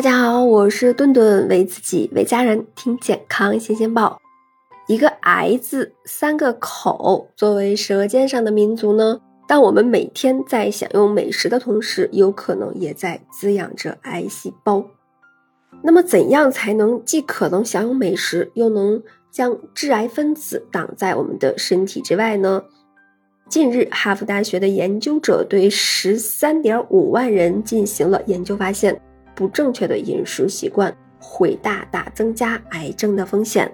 大家好，我是顿顿，为自己为家人听健康新鲜报。一个“癌”字，三个口，作为舌尖上的民族呢，当我们每天在享用美食的同时，有可能也在滋养着癌细胞。那么，怎样才能既可能享用美食，又能将致癌分子挡在我们的身体之外呢？近日，哈佛大学的研究者对十三点五万人进行了研究，发现。不正确的饮食习惯会大大增加癌症的风险。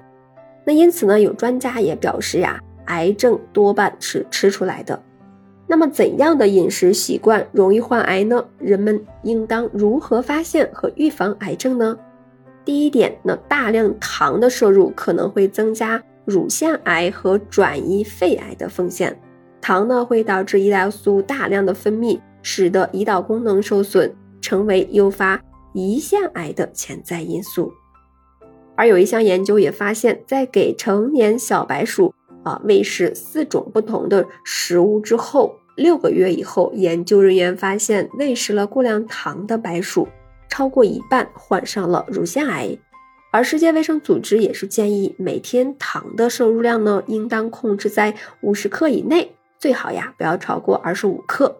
那因此呢，有专家也表示呀，癌症多半是吃出来的。那么怎样的饮食习惯容易患癌呢？人们应当如何发现和预防癌症呢？第一点，那大量糖的摄入可能会增加乳腺癌和转移肺癌的风险。糖呢会导致胰岛素大量的分泌，使得胰岛功能受损，成为诱发。胰腺癌的潜在因素，而有一项研究也发现，在给成年小白鼠啊喂食四种不同的食物之后，六个月以后，研究人员发现，喂食了过量糖的白鼠，超过一半患上了乳腺癌。而世界卫生组织也是建议，每天糖的摄入量呢，应当控制在五十克以内，最好呀不要超过二十五克。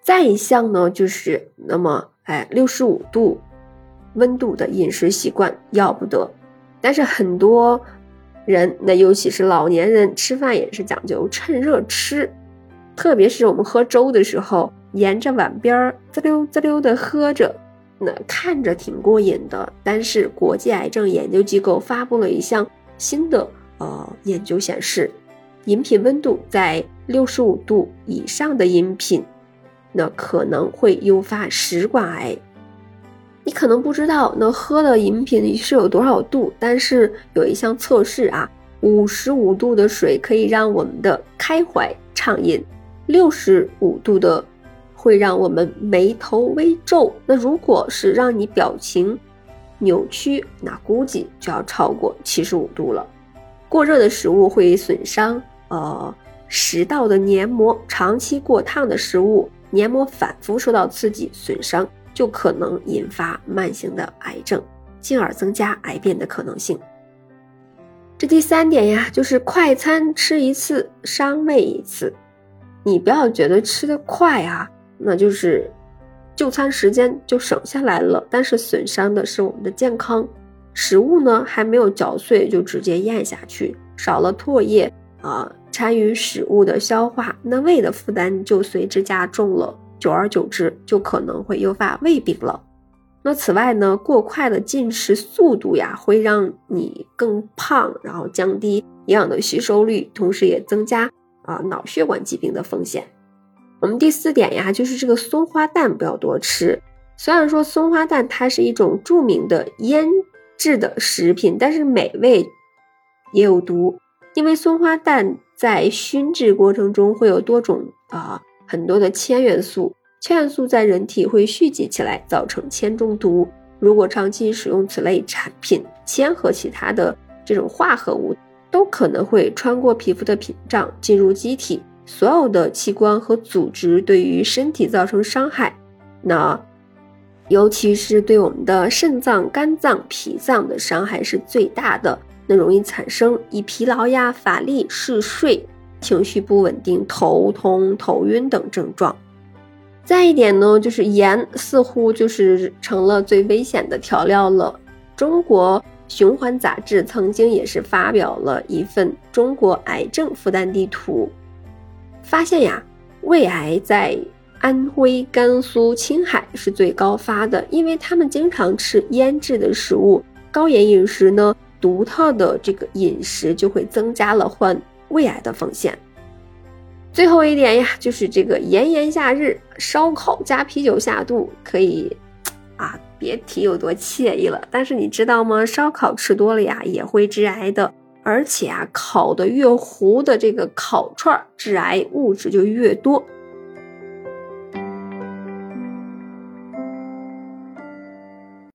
再一项呢，就是那么。哎，六十五度温度的饮食习惯要不得，但是很多人，那尤其是老年人，吃饭也是讲究趁热吃，特别是我们喝粥的时候，沿着碗边儿滋溜滋溜的喝着，那看着挺过瘾的。但是国际癌症研究机构发布了一项新的呃研究显示，饮品温度在六十五度以上的饮品。那可能会诱发食管癌。你可能不知道，那喝的饮品是有多少度，但是有一项测试啊，五十五度的水可以让我们的开怀畅饮，六十五度的会让我们眉头微皱。那如果是让你表情扭曲，那估计就要超过七十五度了。过热的食物会损伤呃食道的黏膜，长期过烫的食物。黏膜反复受到刺激损伤，就可能引发慢性的癌症，进而增加癌变的可能性。这第三点呀，就是快餐吃一次伤胃一次。你不要觉得吃的快啊，那就是就餐时间就省下来了，但是损伤的是我们的健康。食物呢还没有嚼碎就直接咽下去，少了唾液啊。参与食物的消化，那胃的负担就随之加重了，久而久之就可能会诱发胃病了。那此外呢，过快的进食速度呀，会让你更胖，然后降低营养的吸收率，同时也增加啊脑血管疾病的风险。我们第四点呀，就是这个松花蛋不要多吃。虽然说松花蛋它是一种著名的腌制的食品，但是美味也有毒，因为松花蛋。在熏制过程中会有多种啊很多的铅元素，铅元素在人体会蓄积起来，造成铅中毒。如果长期使用此类产品，铅和其他的这种化合物都可能会穿过皮肤的屏障，进入机体所有的器官和组织，对于身体造成伤害。那尤其是对我们的肾脏、肝脏、脾脏的伤害是最大的。那容易产生以疲劳呀、乏力、嗜睡、情绪不稳定、头痛、头晕等症状。再一点呢，就是盐似乎就是成了最危险的调料了。中国循环杂志曾经也是发表了一份中国癌症负担地图，发现呀，胃癌在安徽、甘肃、青海是最高发的，因为他们经常吃腌制的食物，高盐饮食呢。独特的这个饮食就会增加了患胃癌的风险。最后一点呀，就是这个炎炎夏日，烧烤加啤酒下肚，可以啊，别提有多惬意了。但是你知道吗？烧烤吃多了呀，也会致癌的。而且啊，烤的越糊的这个烤串，致癌物质就越多。